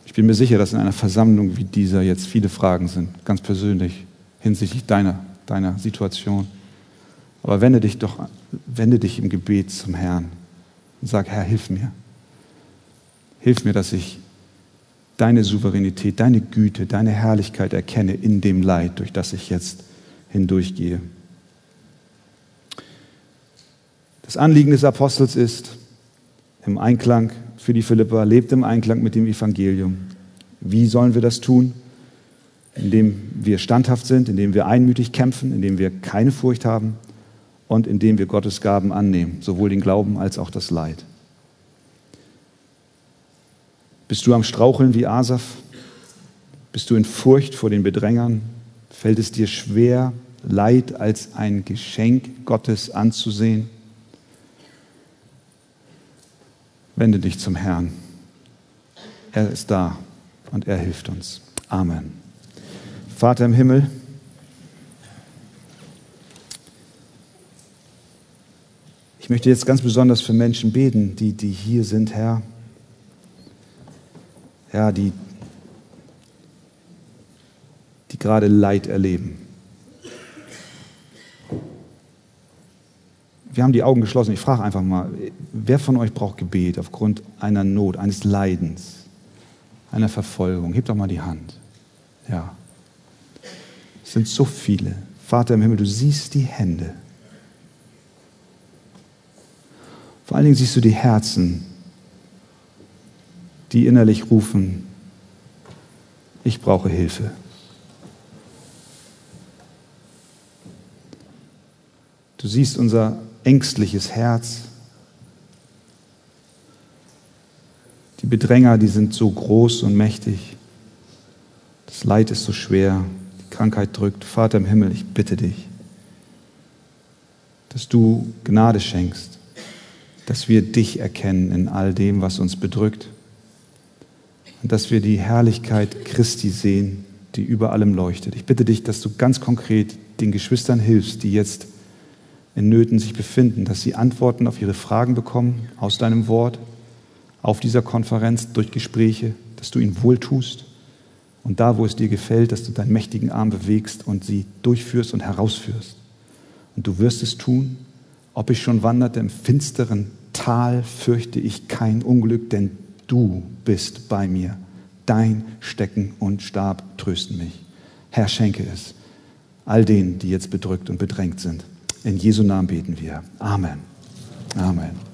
Ich bin mir sicher, dass in einer Versammlung wie dieser jetzt viele Fragen sind, ganz persönlich, hinsichtlich deiner, deiner Situation. Aber wende dich doch, wende dich im Gebet zum Herrn und sag, Herr, hilf mir. Hilf mir, dass ich deine Souveränität, deine Güte, deine Herrlichkeit erkenne in dem Leid, durch das ich jetzt hindurchgehe. Das Anliegen des Apostels ist, im Einklang für die Philippa, lebt im Einklang mit dem Evangelium. Wie sollen wir das tun? Indem wir standhaft sind, indem wir einmütig kämpfen, indem wir keine Furcht haben und indem wir Gottes Gaben annehmen, sowohl den Glauben als auch das Leid. Bist du am Straucheln wie Asaf? Bist du in Furcht vor den Bedrängern? Fällt es dir schwer, Leid als ein Geschenk Gottes anzusehen? Wende dich zum Herrn. Er ist da und er hilft uns. Amen. Vater im Himmel, ich möchte jetzt ganz besonders für Menschen beten, die, die hier sind, Herr. Ja, die, die gerade Leid erleben. wir haben die Augen geschlossen. Ich frage einfach mal, wer von euch braucht Gebet aufgrund einer Not, eines Leidens, einer Verfolgung? Hebt doch mal die Hand. Ja. Es sind so viele. Vater im Himmel, du siehst die Hände. Vor allen Dingen siehst du die Herzen, die innerlich rufen, ich brauche Hilfe. Du siehst unser ängstliches Herz. Die Bedränger, die sind so groß und mächtig. Das Leid ist so schwer. Die Krankheit drückt. Vater im Himmel, ich bitte dich, dass du Gnade schenkst, dass wir dich erkennen in all dem, was uns bedrückt und dass wir die Herrlichkeit Christi sehen, die über allem leuchtet. Ich bitte dich, dass du ganz konkret den Geschwistern hilfst, die jetzt in Nöten sich befinden, dass sie Antworten auf ihre Fragen bekommen aus deinem Wort, auf dieser Konferenz durch Gespräche, dass du ihnen wohltust und da, wo es dir gefällt, dass du deinen mächtigen Arm bewegst und sie durchführst und herausführst. Und du wirst es tun, ob ich schon wanderte im finsteren Tal, fürchte ich kein Unglück, denn du bist bei mir. Dein Stecken und Stab trösten mich. Herr, schenke es all denen, die jetzt bedrückt und bedrängt sind. In Jesu Namen beten wir. Amen. Amen.